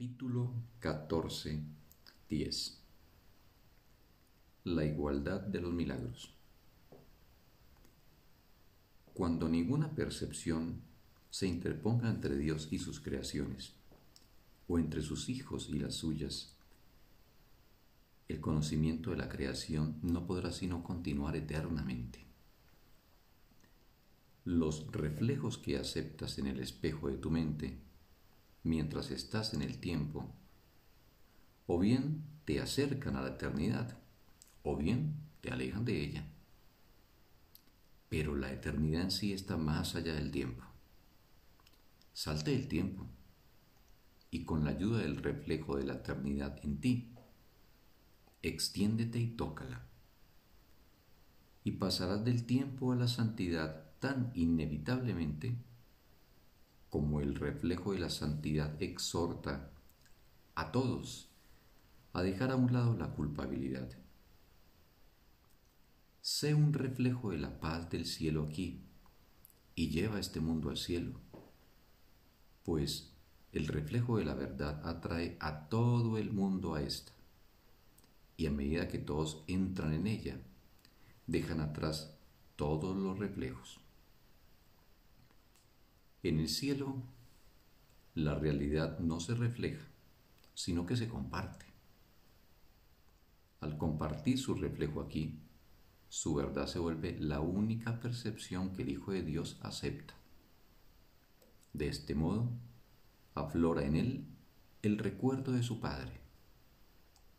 Capítulo 14, 10 La igualdad de los milagros Cuando ninguna percepción se interponga entre Dios y sus creaciones, o entre sus hijos y las suyas, el conocimiento de la creación no podrá sino continuar eternamente. Los reflejos que aceptas en el espejo de tu mente mientras estás en el tiempo, o bien te acercan a la eternidad, o bien te alejan de ella. Pero la eternidad en sí está más allá del tiempo. Salte el tiempo y con la ayuda del reflejo de la eternidad en ti, extiéndete y tócala. Y pasarás del tiempo a la santidad tan inevitablemente como el reflejo de la santidad exhorta a todos a dejar a un lado la culpabilidad. Sé un reflejo de la paz del cielo aquí y lleva este mundo al cielo, pues el reflejo de la verdad atrae a todo el mundo a esta, y a medida que todos entran en ella, dejan atrás todos los reflejos. En el cielo, la realidad no se refleja, sino que se comparte. Al compartir su reflejo aquí, su verdad se vuelve la única percepción que el Hijo de Dios acepta. De este modo, aflora en él el recuerdo de su Padre,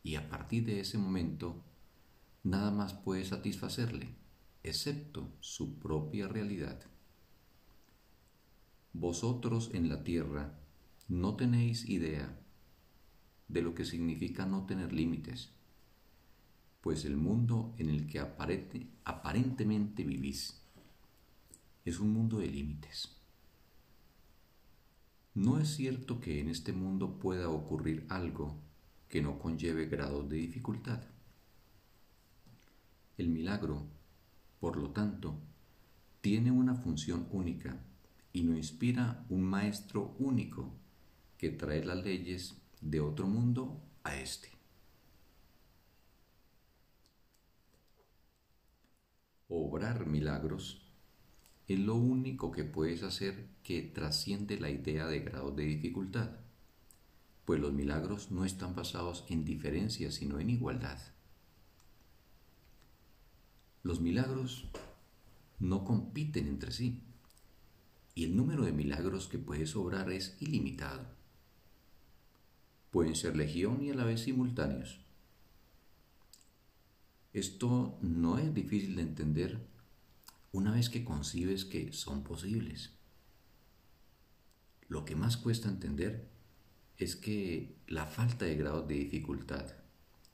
y a partir de ese momento, nada más puede satisfacerle, excepto su propia realidad. Vosotros en la tierra no tenéis idea de lo que significa no tener límites, pues el mundo en el que aparentemente vivís es un mundo de límites. No es cierto que en este mundo pueda ocurrir algo que no conlleve grados de dificultad. El milagro, por lo tanto, tiene una función única y no inspira un maestro único que trae las leyes de otro mundo a este. Obrar milagros es lo único que puedes hacer que trasciende la idea de grado de dificultad, pues los milagros no están basados en diferencia sino en igualdad. Los milagros no compiten entre sí, y el número de milagros que puedes obrar es ilimitado. Pueden ser legión y a la vez simultáneos. Esto no es difícil de entender una vez que concibes que son posibles. Lo que más cuesta entender es que la falta de grado de dificultad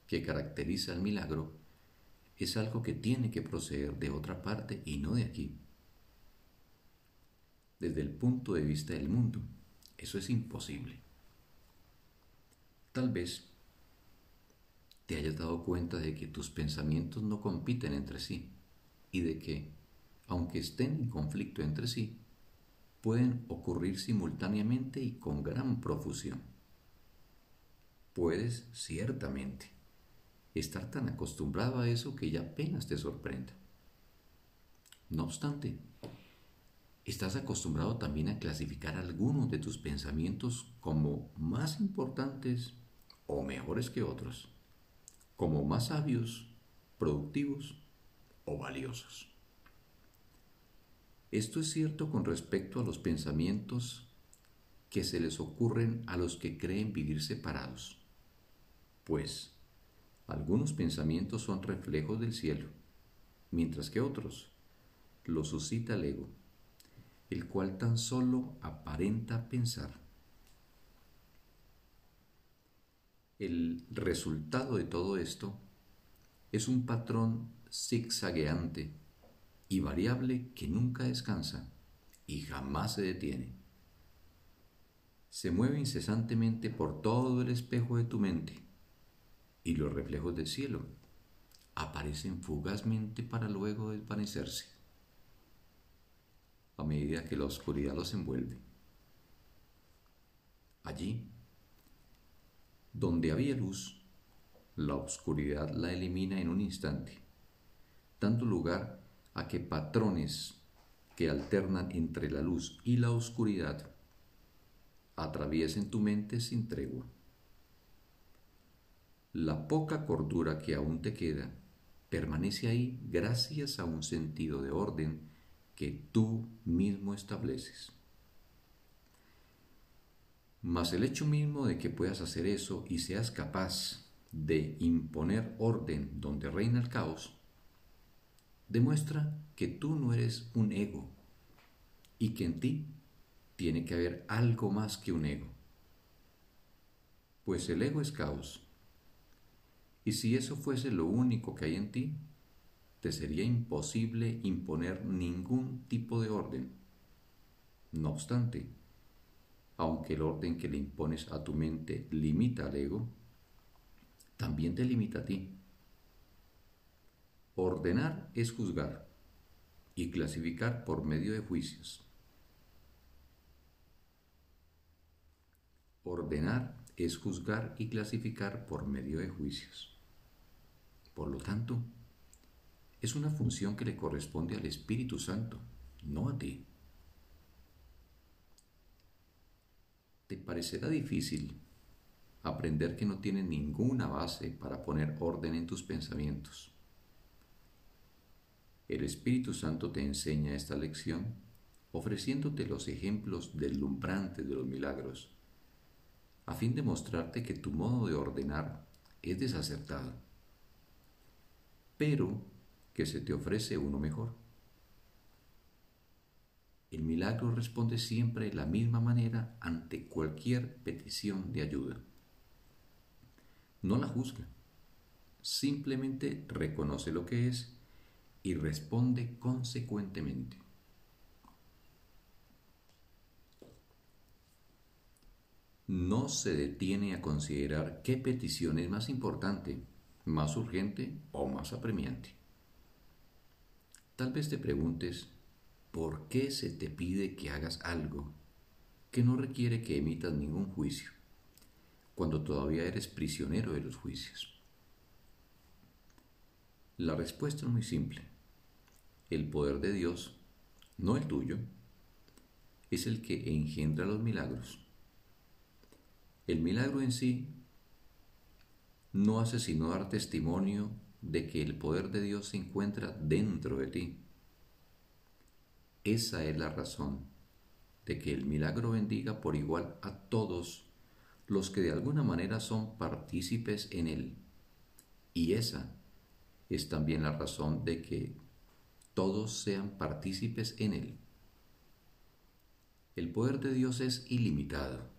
que caracteriza al milagro es algo que tiene que proceder de otra parte y no de aquí desde el punto de vista del mundo. Eso es imposible. Tal vez te hayas dado cuenta de que tus pensamientos no compiten entre sí y de que, aunque estén en conflicto entre sí, pueden ocurrir simultáneamente y con gran profusión. Puedes, ciertamente, estar tan acostumbrado a eso que ya apenas te sorprenda. No obstante, estás acostumbrado también a clasificar algunos de tus pensamientos como más importantes o mejores que otros, como más sabios, productivos o valiosos. Esto es cierto con respecto a los pensamientos que se les ocurren a los que creen vivir separados, pues algunos pensamientos son reflejos del cielo, mientras que otros los suscita el ego el cual tan solo aparenta pensar. El resultado de todo esto es un patrón zigzagueante y variable que nunca descansa y jamás se detiene. Se mueve incesantemente por todo el espejo de tu mente y los reflejos del cielo aparecen fugazmente para luego desvanecerse a medida que la oscuridad los envuelve. Allí, Donde había luz, la oscuridad la elimina en un instante, dando lugar a que patrones que alternan entre la luz y la oscuridad atraviesen tu mente sin tregua. La poca cordura que aún te queda permanece ahí gracias a un sentido de orden que tú mismo estableces. Mas el hecho mismo de que puedas hacer eso y seas capaz de imponer orden donde reina el caos, demuestra que tú no eres un ego y que en ti tiene que haber algo más que un ego. Pues el ego es caos. Y si eso fuese lo único que hay en ti, te sería imposible imponer ningún tipo de orden. No obstante, aunque el orden que le impones a tu mente limita al ego, también te limita a ti. Ordenar es juzgar y clasificar por medio de juicios. Ordenar es juzgar y clasificar por medio de juicios. Por lo tanto, es una función que le corresponde al Espíritu Santo, no a ti. Te parecerá difícil aprender que no tiene ninguna base para poner orden en tus pensamientos. El Espíritu Santo te enseña esta lección ofreciéndote los ejemplos deslumbrantes de los milagros, a fin de mostrarte que tu modo de ordenar es desacertado, pero que se te ofrece uno mejor. El milagro responde siempre de la misma manera ante cualquier petición de ayuda. No la juzga, simplemente reconoce lo que es y responde consecuentemente. No se detiene a considerar qué petición es más importante, más urgente o más apremiante. Tal vez te preguntes, ¿por qué se te pide que hagas algo que no requiere que emitas ningún juicio, cuando todavía eres prisionero de los juicios? La respuesta es muy simple el poder de Dios, no el tuyo, es el que engendra los milagros. El milagro en sí no hace sino dar testimonio de que el poder de Dios se encuentra dentro de ti. Esa es la razón de que el milagro bendiga por igual a todos los que de alguna manera son partícipes en él. Y esa es también la razón de que todos sean partícipes en él. El poder de Dios es ilimitado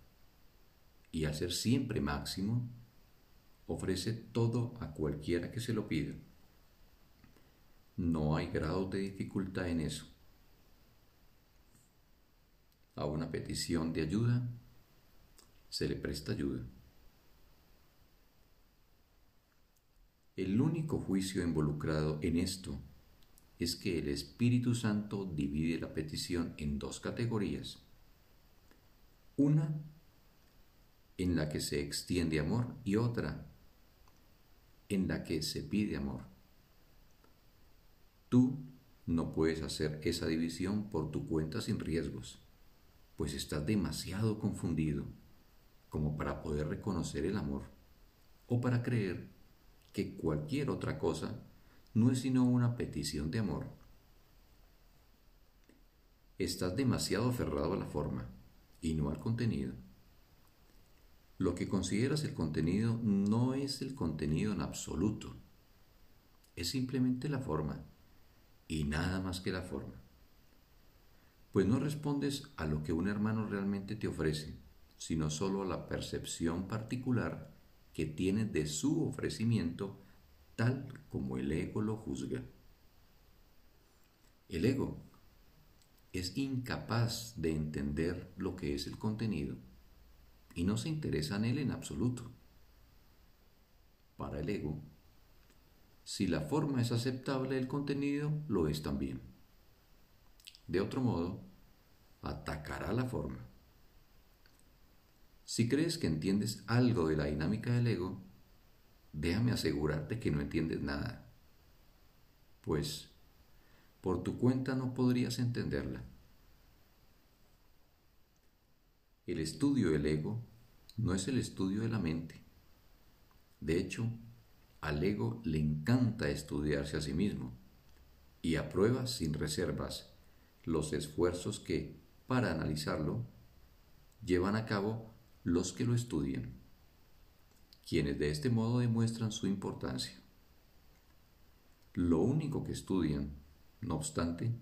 y al ser siempre máximo, ofrece todo a cualquiera que se lo pida. No hay grado de dificultad en eso. A una petición de ayuda se le presta ayuda. El único juicio involucrado en esto es que el Espíritu Santo divide la petición en dos categorías. Una en la que se extiende amor y otra en la que se pide amor. Tú no puedes hacer esa división por tu cuenta sin riesgos, pues estás demasiado confundido como para poder reconocer el amor o para creer que cualquier otra cosa no es sino una petición de amor. Estás demasiado aferrado a la forma y no al contenido. Lo que consideras el contenido no es el contenido en absoluto, es simplemente la forma y nada más que la forma. Pues no respondes a lo que un hermano realmente te ofrece, sino solo a la percepción particular que tienes de su ofrecimiento tal como el ego lo juzga. El ego es incapaz de entender lo que es el contenido y no se interesa en él en absoluto. Para el ego, si la forma es aceptable, el contenido lo es también. De otro modo, atacará la forma. Si crees que entiendes algo de la dinámica del ego, déjame asegurarte que no entiendes nada, pues por tu cuenta no podrías entenderla. El estudio del ego no es el estudio de la mente. De hecho, al ego le encanta estudiarse a sí mismo y aprueba sin reservas los esfuerzos que, para analizarlo, llevan a cabo los que lo estudian, quienes de este modo demuestran su importancia. Lo único que estudian, no obstante,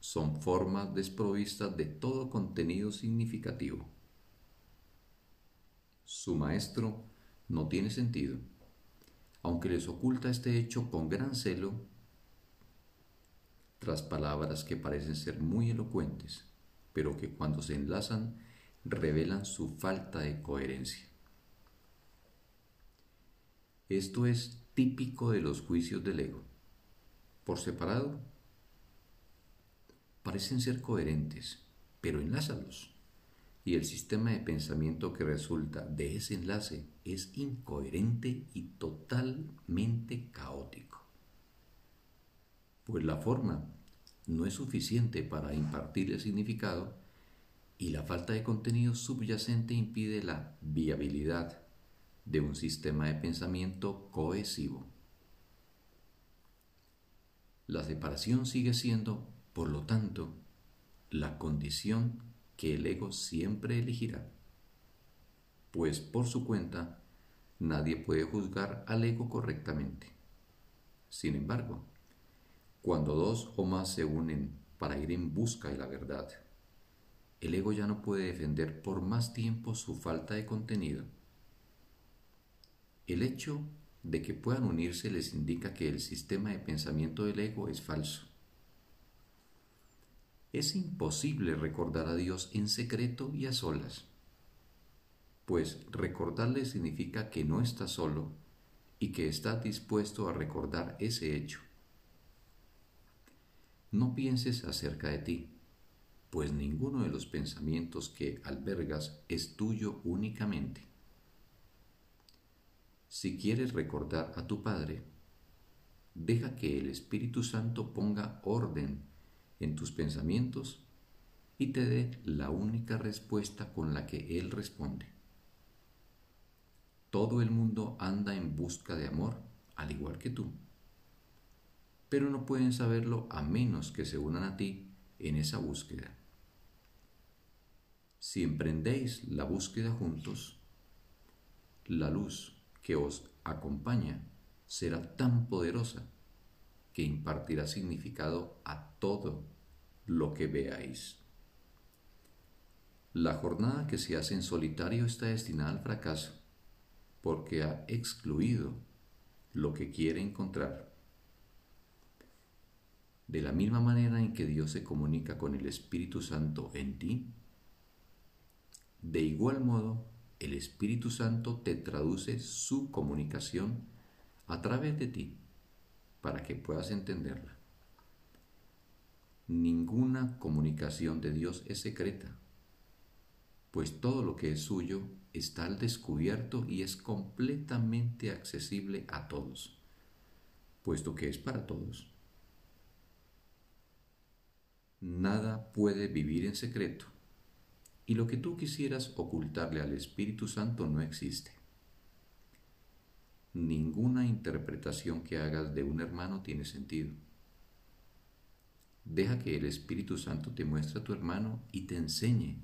son formas desprovistas de todo contenido significativo. Su maestro no tiene sentido, aunque les oculta este hecho con gran celo tras palabras que parecen ser muy elocuentes, pero que cuando se enlazan revelan su falta de coherencia. Esto es típico de los juicios del ego. Por separado, parecen ser coherentes, pero enlázalos. Y el sistema de pensamiento que resulta de ese enlace es incoherente y totalmente caótico. Pues la forma no es suficiente para impartirle significado y la falta de contenido subyacente impide la viabilidad de un sistema de pensamiento cohesivo. La separación sigue siendo, por lo tanto, la condición que el ego siempre elegirá, pues por su cuenta nadie puede juzgar al ego correctamente. Sin embargo, cuando dos o más se unen para ir en busca de la verdad, el ego ya no puede defender por más tiempo su falta de contenido. El hecho de que puedan unirse les indica que el sistema de pensamiento del ego es falso. Es imposible recordar a Dios en secreto y a solas, pues recordarle significa que no está solo y que está dispuesto a recordar ese hecho. No pienses acerca de ti, pues ninguno de los pensamientos que albergas es tuyo únicamente. Si quieres recordar a tu Padre, deja que el Espíritu Santo ponga orden en tus pensamientos y te dé la única respuesta con la que Él responde. Todo el mundo anda en busca de amor, al igual que tú pero no pueden saberlo a menos que se unan a ti en esa búsqueda. Si emprendéis la búsqueda juntos, la luz que os acompaña será tan poderosa que impartirá significado a todo lo que veáis. La jornada que se hace en solitario está destinada al fracaso, porque ha excluido lo que quiere encontrar. De la misma manera en que Dios se comunica con el Espíritu Santo en ti, de igual modo el Espíritu Santo te traduce su comunicación a través de ti para que puedas entenderla. Ninguna comunicación de Dios es secreta, pues todo lo que es suyo está al descubierto y es completamente accesible a todos, puesto que es para todos. Nada puede vivir en secreto, y lo que tú quisieras ocultarle al Espíritu Santo no existe. Ninguna interpretación que hagas de un hermano tiene sentido. Deja que el Espíritu Santo te muestre a tu hermano y te enseñe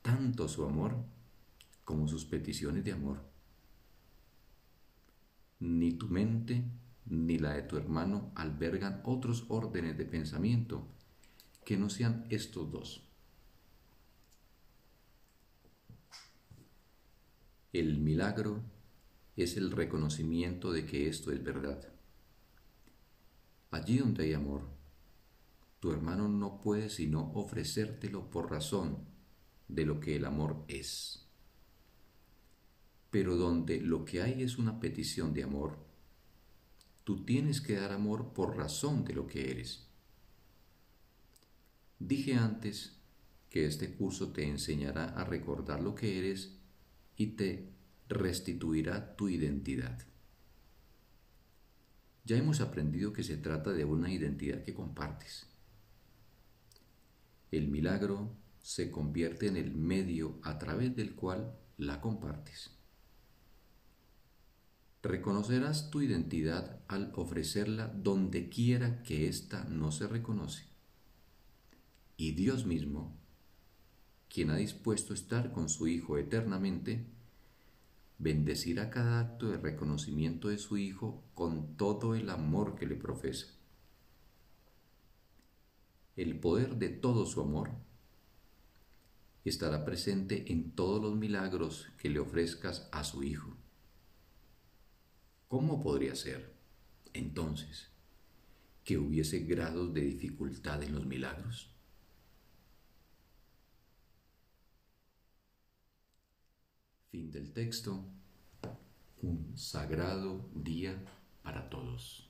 tanto su amor como sus peticiones de amor. Ni tu mente ni la de tu hermano albergan otros órdenes de pensamiento que no sean estos dos. El milagro es el reconocimiento de que esto es verdad. Allí donde hay amor, tu hermano no puede sino ofrecértelo por razón de lo que el amor es. Pero donde lo que hay es una petición de amor, tú tienes que dar amor por razón de lo que eres. Dije antes que este curso te enseñará a recordar lo que eres y te restituirá tu identidad. Ya hemos aprendido que se trata de una identidad que compartes. El milagro se convierte en el medio a través del cual la compartes. Reconocerás tu identidad al ofrecerla donde quiera que ésta no se reconoce. Y Dios mismo, quien ha dispuesto estar con su Hijo eternamente, bendecirá cada acto de reconocimiento de su Hijo con todo el amor que le profesa. El poder de todo su amor estará presente en todos los milagros que le ofrezcas a su Hijo. ¿Cómo podría ser, entonces, que hubiese grados de dificultad en los milagros? Fin del texto. Un sagrado día para todos.